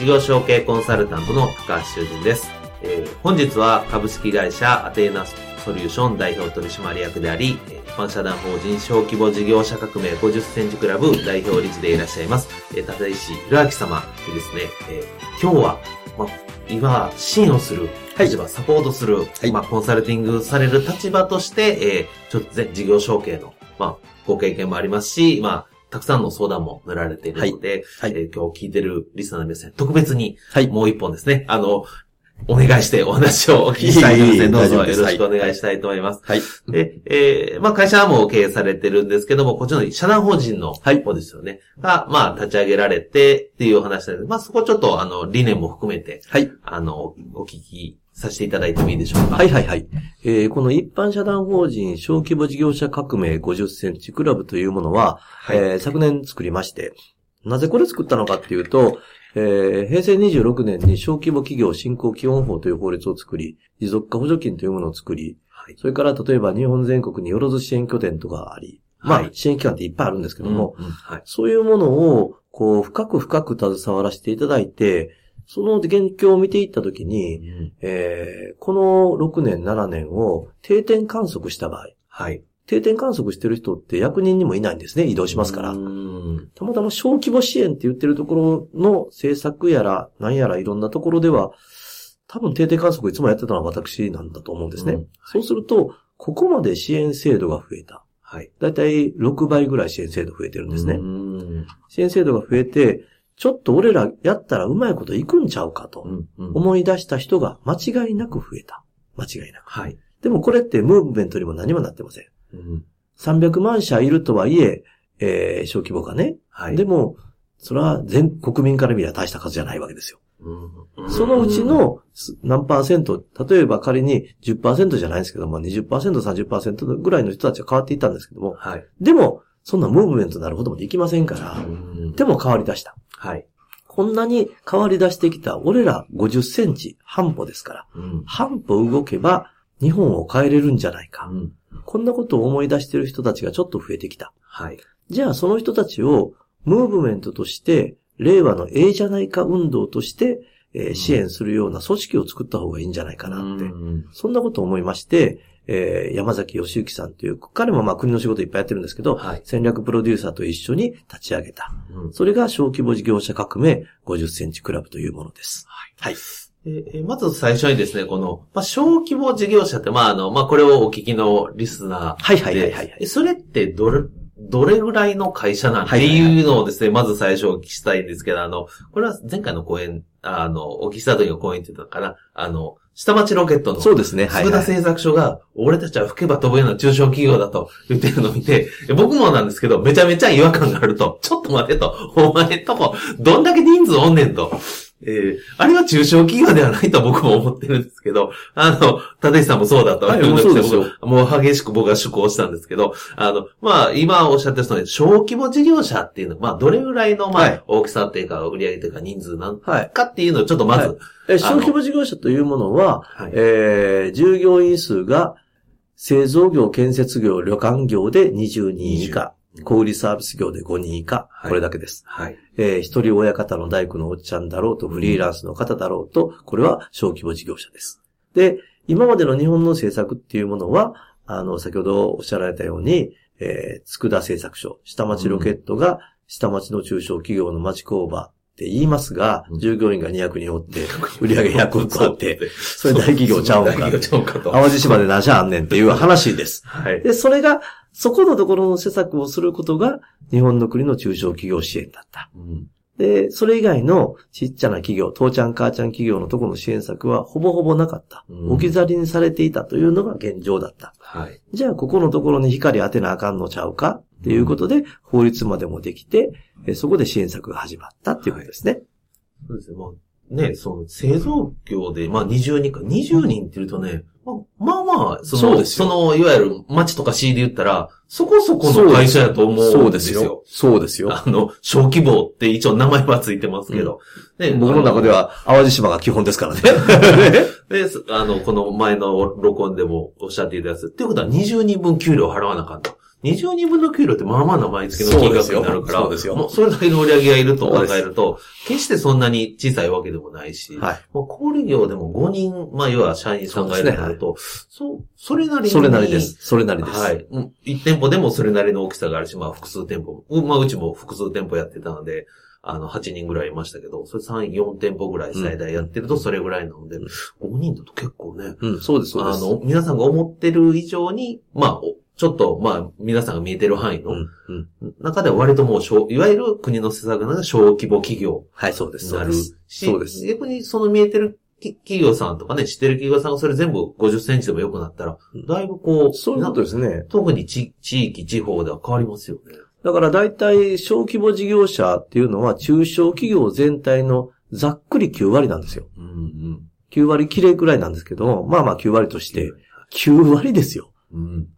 事業承継コンサルタントの高橋修人です。えー、本日は株式会社アテーナソリューション代表取締役であり、一般社団法人小規模事業者革命50センチクラブ代表理事でいらっしゃいます、えー、立石弘明様にですね、えー、今日は、ま、今、支援をする立場、はい、サポートする、はい、まあ、コンサルティングされる立場として、えー、ちょっとね、事業承継の、まあ、ご経験もありますし、まあ、たくさんの相談も乗られているので、はい、はい、えー、今日聞いてるリスナーの皆さん、特別に、はい、もう一本ですね、あの、お願いしてお話をお聞きしたいので、どうぞよろしくお願いしたいと思います。はい。で、えー、まあ会社も経営されてるんですけども、こっちの社団法人の方ですよね。が、まあ立ち上げられてっていうお話で、まあそこちょっとあの理念も含めて、はい。あの、お聞きさせていただいてもいいでしょうか？はいはいはい。えー、この一般社団法人小規模事業者革命50センチクラブというものは、はい、えー、昨年作りまして、なぜこれ作ったのかっていうと、えー、平成26年に小規模企業振興基本法という法律を作り、持続化補助金というものを作り、はい、それから例えば日本全国によろず支援拠点とかあり、まあ、支援機関っていっぱいあるんですけども、うんうん。はい、そういうものを、こう、深く深く携わらせていただいて、その現況を見ていったときに、うん、えー、この6年、7年を定点観測した場合、はい。定点観測してる人って役人にもいないんですね。移動しますから。たまたま小規模支援って言ってるところの政策やら、何やらいろんなところでは、多分定点観測いつもやってたのは私なんだと思うんですね。うんはい、そうすると、ここまで支援制度が増えた。はい。だいたい6倍ぐらい支援制度増えてるんですね。支援制度が増えて、ちょっと俺らやったらうまいこといくんちゃうかと思い出した人が間違いなく増えた。間違いなく。はい。でもこれってムーブメントにも何もなってません。うん、300万社いるとはいえ、えー、小規模がね。はい。でも、それは全国民から見れば大した数じゃないわけですよ。うん、そのうちの何パーセント、例えば仮に10%じゃないですけど、まあ20%、30%ぐらいの人たちは変わっていったんですけども、はい。でも、そんなムーブメントになることもできませんから、でも変わり出した。はい。こんなに変わり出してきた俺ら50センチ半歩ですから、うん、半歩動けば日本を変えれるんじゃないか、うん。こんなことを思い出している人たちがちょっと増えてきた。はい。じゃあその人たちをムーブメントとして、令和のええじゃないか運動として、えー、支援するような組織を作った方がいいんじゃないかなって、うん、そんなことを思いまして、えー、山崎義之さんという、彼もまあ国の仕事いっぱいやってるんですけど、はい、戦略プロデューサーと一緒に立ち上げた。うん、それが小規模事業者革命50センチクラブというものです。はい。はいえまず最初にですね、この、まあ、小規模事業者って、まあ、あの、まあ、これをお聞きのリスナーはいはいはいはい、はい。それってどれ、どれぐらいの会社なんていうのをですね、まず最初お聞きしたいんですけど、あの、これは前回の講演、あの、お聞きした時の講演って言ったのかな、あの、下町ロケットの、そうですね。はい。田製作所が、俺たちは吹けば飛ぶような中小企業だと言ってるのを見て、僕もなんですけど、めちゃめちゃ違和感があると、ちょっと待てと、お前とこ、どんだけ人数おんねんと。えー、あれは中小企業ではないと僕も思ってるんですけど、あの、立石さんもそうだったわけですけど、もう激しく僕は趣向したんですけど、あの、まあ、今おっしゃってるその小規模事業者っていうのは、まあ、どれぐらいの、まあ、はい、大きさっていうか、売上というか人数なんかっていうのをちょっとまず、はい。え小規模事業者というものは、はい、えー、従業員数が製造業、建設業、旅館業で20人以下。小売サービス業で5人以下、はい、これだけです。はい。えー、一人親方の大工のおっちゃんだろうと、フリーランスの方だろうと、これは小規模事業者です。で、今までの日本の政策っていうものは、あの、先ほどおっしゃられたように、えー、佃製作所、下町ロケットが下町の中小企業の町工場って言いますが、うん従業員が200人おって、売り上げ100億あって、それれ大企業ちゃうんか。淡路島で何社あんねんっていう話です。はい。で、それが、そこのところの施策をすることが、日本の国の中小企業支援だった。うんで、それ以外のちっちゃな企業、父ちゃん母ちゃん企業のところの支援策はほぼほぼなかった。うん置き去りにされていたというのが現状だった。はい。じゃあ、ここのところに光当てなあかんのちゃうかっていうことで、法律までもできて、えそこで支援策が始まったっていうことですね。そうですね。まあ、ね、その製造業で、まあ20人か、20人って言うとね、まあまあまあ、その、そうですよの、いわゆる町とか市で言ったら、そこそこの会社やと思うんですよ。。そうですよ。あの、小規模って一応名前はついてますけど。ね僕の中で、は、淡路島が基本ですからね。で、すあの、この前の録音でもおっしゃっていたやつ。っていうことは20人分給料払わなあかんと。20人分の給料ってまあまあな毎月の金額になるから、そうですよもうそれだけの売り上げがいると考えると、決してそんなに小さいわけでもないし、はい。まあ、小売業でも5人、まあ、要は社員さんがいるとなると、そう、それなりに。それなりです。それなりです。はい。うん一店舗でもそれなりの大きさがあるし、まあ、複数店舗も。うんまあ、うちも複数店舗やってたので、あの、8人ぐらいいましたけど、それ3、4店舗ぐらい最大やってるとそれぐらいなので、5人だと結構ね、うん、そうです、そうです。あの、皆さんが思ってる以上に、まあ、おちょっと、まあ、皆さんが見えてる範囲の。中では割ともう小、いわゆる国の施策な小規模企業はい、そうです。になるそうです。し、そうです逆にその見えてるき企業さんとかね、知ってる企業さんがそれ全部50センチでも良くなったらうん、だいぶこう、そういうことですね。特に地地域、地方では変わりますよね。だから大体小規模事業者っていうのは中小企業全体のざっくり9割なんですよ。うんうん。9割きれいくらいなんですけども、まあまあ9割として、9割ですよ。うん。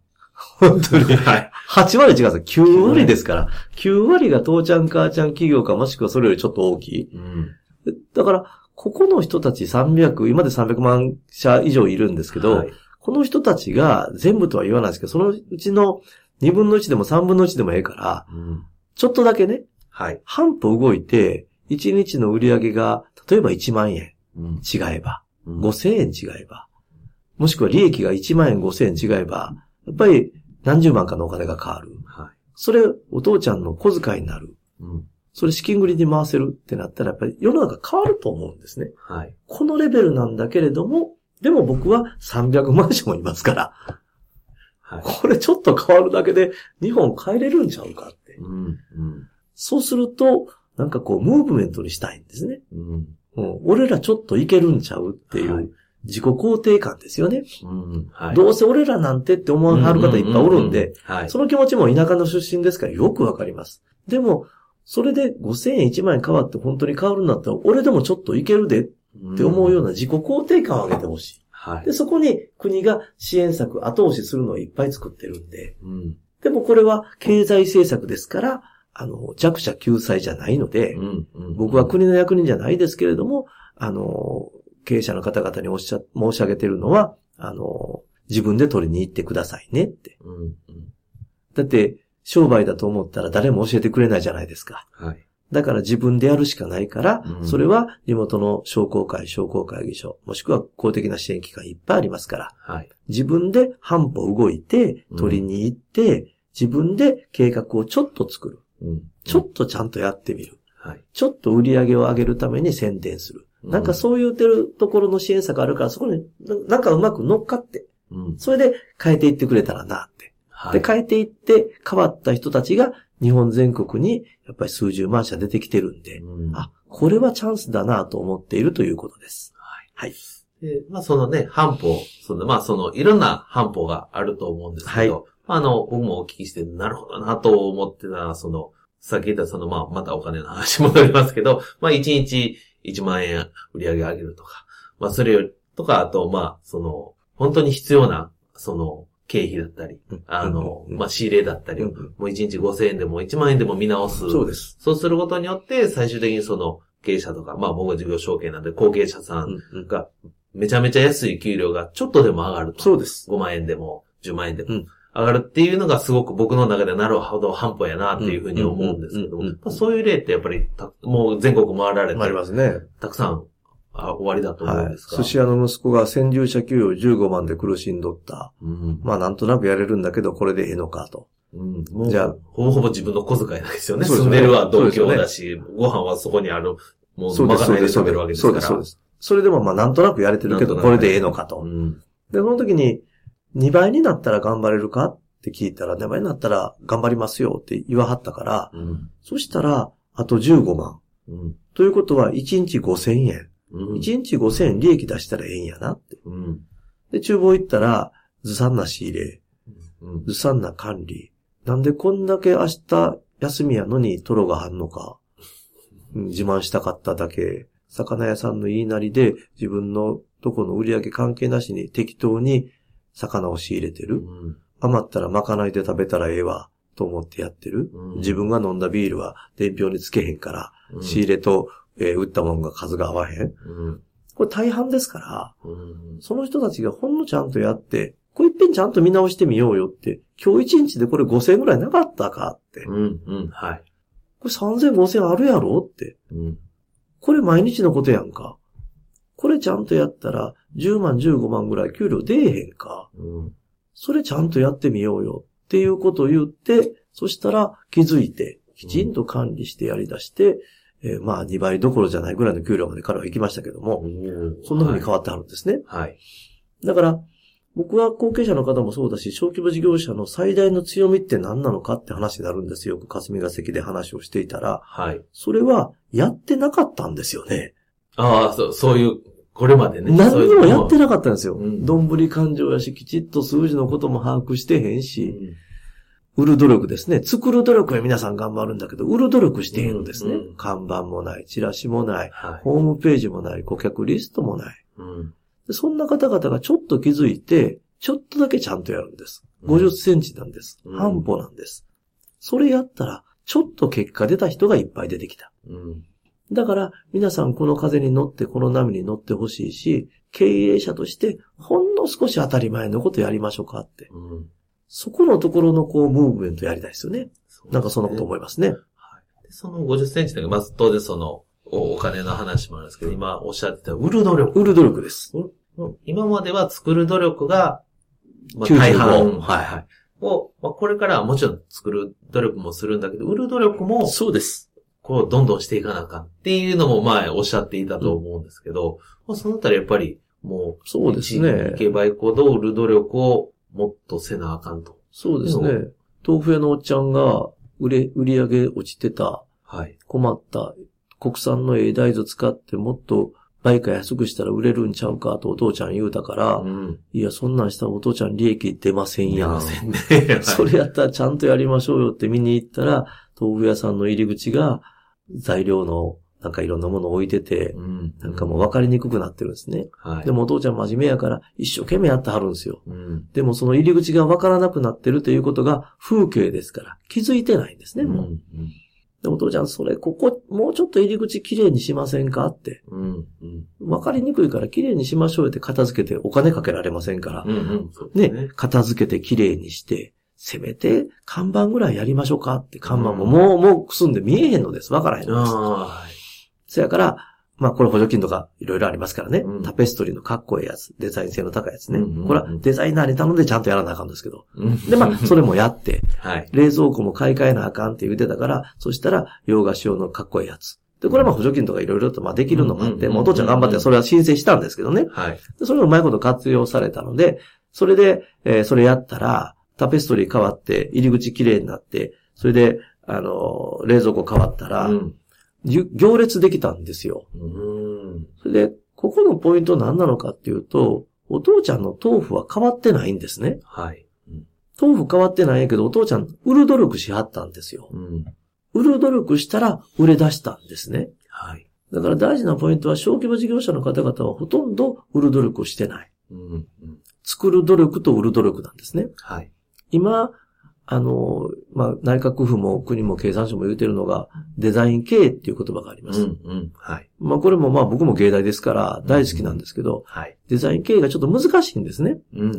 本当に。はい。8割違うんですよ。9割ですから。9割が父ちゃん母ちゃん企業かもしくはそれよりちょっと大きい。うん。だから、ここの人たち300、今で300万社以上いるんですけど、はいこの人たちが全部とは言わないですけど、そのうちの2分の1でも3分の1でもええから、うん。ちょっとだけね、はい。半歩動いて、1日の売り上げが、例えば1万円うん。違えば、うん5000円違えば、もしくは利益が1万円5000円違えば、やっぱり何十万かのお金が変わる。はい。それ、お父ちゃんの小遣いになる。うん。それ資金繰りに回せるってなったら、やっぱり世の中変わると思うんですね。はい。このレベルなんだけれども、でも僕は300万社もいますから、はい。これちょっと変わるだけで日本変えれるんちゃうかって。うん。うん。そうすると、なんかこう、ムーブメントにしたいんですね。うん。うん、俺らちょっといけるんちゃうっていはいう自己肯定感ですよね。うん。はい。どうせ俺らなんてって思わはる方いっぱいおるんで、はい。その気持ちも田舎の出身ですからよくわかります。でも、それで5000円1万円変わって本当に変わるんだったら、俺でもちょっといけるでって思うような自己肯定感を上げてほしい。はい。で、そこに国が支援策後押しするのをいっぱい作ってるんで、うん。でもこれは経済政策ですから、あの、弱者救済じゃないので、うん。うん。僕は国の役人じゃないですけれども、あの、経営者の方々におっしゃ、申し上げてるのは、あの、自分で取りに行ってくださいねって。うん。うん。だって、商売だと思ったら誰も教えてくれないじゃないですか。はい。だから自分でやるしかないから、うんそれは地元の商工会、商工会議所、もしくは公的な支援機関いっぱいありますから、はい。自分で半歩動いてうん、取りに行って、自分で計画をちょっと作る。うん。ちょっとちゃんとやってみる。はい。ちょっと売り上げを上げるために宣伝する。なんかそう言ってるところの支援策あるから、そこにななんかうまく乗っかって、うん。それで変えていってくれたらなって。はい。で、変えていって変わった人たちが日本全国にやっぱり数十万社出てきてるんで、うんあ、これはチャンスだなと思っているということです。はい。で、まあそのね、半歩、その、まあその、いろんな半歩があると思うんですけど、あの、僕もお聞きして、なるほどなと思ってた、その、さっき言ったその、まあ、またお金の話戻りますけど、まあ1日1万円売り上げ上げるとか、まあそれより、とか、あと、まあ、その、本当に必要な、その、経費だったり、あの、まあ仕入れだったり、うん。もう1日5000円でも1万円でも見直す。そうです。そうすることによって、最終的にその、経営者とか、まあ僕は事業承継なんで、後継者さんが、めちゃめちゃ安い給料がちょっとでも上がると。そうです。5万円でも、10万円でも。うん上がるっていうのがすごく僕の中でなるほど半歩やなっていうふうに思うんですけどそういう例ってやっぱりた、もう全国回られて、ありますね。たくさんあ終わりだと思うんはい。ですか。寿司屋の息子が先住者給与15万で苦しんどった。うん。まあなんとなくやれるんだけど、これでええのかと。うん。もう、じゃあほぼほぼ自分の小遣いなんですよね。住んでるは同居だし、ご飯はそこにある、もう、まかないで食べるわけですから。そうです、そうです。それでもまあなんとなくやれてるけど、これでええのかと。うん。で、その時に、2倍になったら頑張れるかって聞いたら、2倍になったら頑張りますよって言わはったから、うん。そしたら、あと15万。うん。ということは、1日5000円。うん。1日5000円利益出したらええんやなって。うん。で、厨房行ったら、ずさんな仕入れ、うん。ずさんな管理。なんでこんだけ明日休みやのにトロがあんのか。うん自慢したかっただけ。魚屋さんの言いなりで自分のとこの売り上げ関係なしに適当に魚を仕入れてる。うん。余ったらまかないで食べたらええわ、と思ってやってる。うん自分が飲んだビールは伝票につけへんから、うん仕入れと、えー売ったもんが数が合わへん。うん。これ大半ですから、うん。その人たちがほんのちゃんとやって、これいっぺんちゃんと見直してみようよって、今日一日でこれ5000円ぐらいなかったかって。うん。うん。はい。これ3000、5000あるやろって。うん。これ毎日のことやんか。これちゃんとやったら10万、15万ぐらい給料出えへんか。うん。それちゃんとやってみようよっていうことを言って、そしたら気づいて、きちんと管理してやり出して、えーまあ2倍どころじゃないぐらいの給料まで彼は行きましたけども、そんな風に変わってはるんですね。はい。だから、僕は後継者の方もそうだし、小規模事業者の最大の強みって何なのかって話になるんですよ。よく霞が関で話をしていたら、はい。それはやってなかったんですよね。ああ、そう、そういう、これまでね。何にもやってななかったんですよ。うんどんぶり勘定やし、きちっと数字のことも把握してへんいし、売る努力ですね。作る努力は皆さん頑張るんだけど、売る努力してへんのですね。うんうん看板もない、チラシもない、はい。ホームページもない、顧客リストもない。うん。でそんな方々がちょっと気づいて、ちょっとだけちゃんとやるんです。うん50センチなんです。うん半歩なんです。それやったら、ちょっと結果出た人がいっぱい出てきた。うん。だから、皆さんこの風に乗って、この波に乗ってほしいし、経営者として、ほんの少し当たり前のことやりましょうかって。うん。そこのところのこう、ムーブメントやりたいですよね。そうなんかそんなこと思いますね。はい。でその50センチだけど、まず当然その、おお金の話もあるんですけど、今おっしゃってた売る努力。売る努力です。今までは作る努力が、まあ、95大半。はいはい。を、まあ、これからはもちろん作る努力もするんだけど、売る努力も、そうです。こう、どんどんしていかなあかんっていうのも前おっしゃっていたと思うんですけど、まあ、そのあたりやっぱり、もう、そうですね行けば行くほど売る努力をもっとせなあかんと。そうですね。豆腐屋のおっちゃんが、売れ、売り上げ落ちてた、はい。困った、国産のええ大豆使ってもっと倍か安くしたら売れるんちゃうかとお父ちゃん言うたから、うん。いや、そんなんしたらお父ちゃん利益出ませんやん。いませんね。それやったらちゃんとやりましょうよって見に行ったら、豆腐屋さんの入り口が材料のなんかいろんなものを置いててう、ん。なんかもう分かりにくくなってるんですね。はい。でもお父ちゃん真面目やから一生懸命やってはるんですよ。うん。でもその入り口が分からなくなってるということが風景ですから気づいてないんですね、もう。うん。でもお父ちゃんそれ、ここもうちょっと入り口きれいにしませんかって。うん。うん。分かりにくいからきれいにしましょうよって片付けてお金かけられませんから。うん。うん。ね、片付けてきれいにして、せめて看板ぐらいやりましょうかって看板ももう、もうくすんで見えへんのです。わからへんのです。あそやから、まあこれ補助金とかいろいろありますからね、うんタペストリーのかっこいいやつ、デザイン性の高いやつね。うんうんうんこれはデザイナーに頼んでちゃんとやらなあかんですけど。あ。で、まあ、それもやって、はい。冷蔵庫も買い替えなあかんって言ってたから、そしたら洋菓子用のかっこいいやつ。で、これはまあ補助金とかいろいろとまあできるのもあって、うんうお父ちゃん頑張ってそれは申請したんですけどね。はい。でそれがうまいこと活用されたので、それで、えーそれやったら、タペストリー変わって、入り口綺麗になって、それで、あのー冷蔵庫変わったら、うん。行列できたんですよ。うん。それで、ここのポイント何なのかっていうと、お父ちゃんの豆腐は変わってないんですね。はい。豆腐変わってないんやけど、お父ちゃん売る努力しはったんですよ。うん。売る努力したら売れ出したんですね。はい。だから大事なポイントは小規模事業者の方々はほとんど売る努力をしてない。うん。うん。作る努力と売る努力なんですね。はい。今、あの、まあ、内閣府も国も経産省も言うてるのが、デザイン経営っていう言葉があります。うん。うん。はい。まあ、これもまあ僕も芸大ですから大好きなんですけど、はい。デザイン経営がちょっと難しいんですね。うん。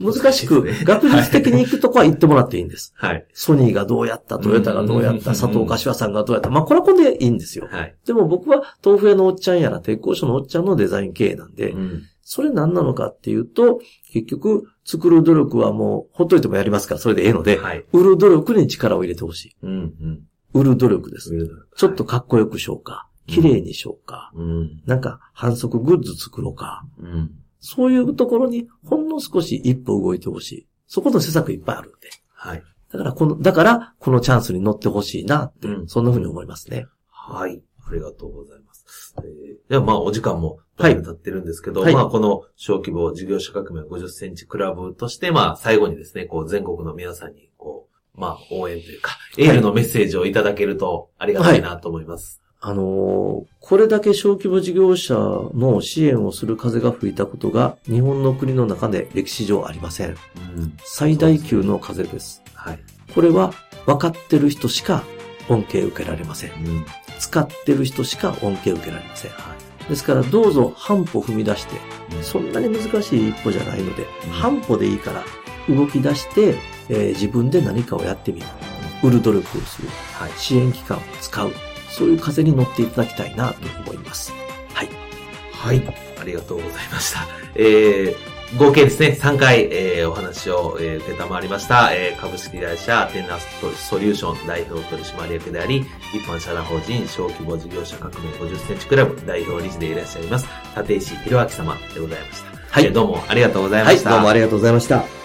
うん。難しく、学術的に行くとこは行ってもらっていいんです。はい。ソニーがどうやった、トヨタがどうやった、うん佐藤柏さんがどうやった。まあ、これはこれでいいんですよ。はい。でも僕は豆腐屋のおっちゃんやら鉄工所のおっちゃんのデザイン経営なんで、うん。それ何なのかっていうと、結局、作る努力はもう、ほっといてもやりますから、それでええので、はい。売る努力に力を入れてほしい。うん、うん。売る努力です。ちょっとかっこよくしようか。綺麗にしようか。うん、なんか、反則グッズ作ろうか。うん。そういうところに、ほんの少し一歩動いてほしい。そこの施策いっぱいあるんで。はい。だから、この、だから、このチャンスに乗ってほしいなって、うんそんな風に思いますね。はい。ありがとうございます。えー、ではまあお時間もはい経ってるんですけど、はいまあこの小規模事業者革命50センチクラブとして、まあ最後にですね、こう全国の皆さんに、こう、まあ応援というか、エールのメッセージをいただけるとありがたいなと思います。あのーこれだけ小規模事業者の支援をする風が吹いたことが、日本の国の中で歴史上ありません。うん。最大級の風です。はい。これは、分かってる人しか恩恵受けられません。うん。使ってる人しか恩恵受けられません。はですから、どうぞ半歩踏み出して、い。そんなに難しい一歩じゃないので、うん半歩でいいから、動き出して、えー自分で何かをやってみる。売る努力をする。はい。支援機関を使う。そういう風に乗っていただきたいなと思います。はい。はい。ありがとうございました。えー、合計ですね、3回、えー、お話を、えー、出たまわりました、えー、株式会社アテナスソリューション代表取締役であり、一般社団法人小規模事業者革命50センチクラブ代表理事でいらっしゃいます、立石弘明様でございました。はいえーどうもありがとうございはい、ました。どうもありがとうございました。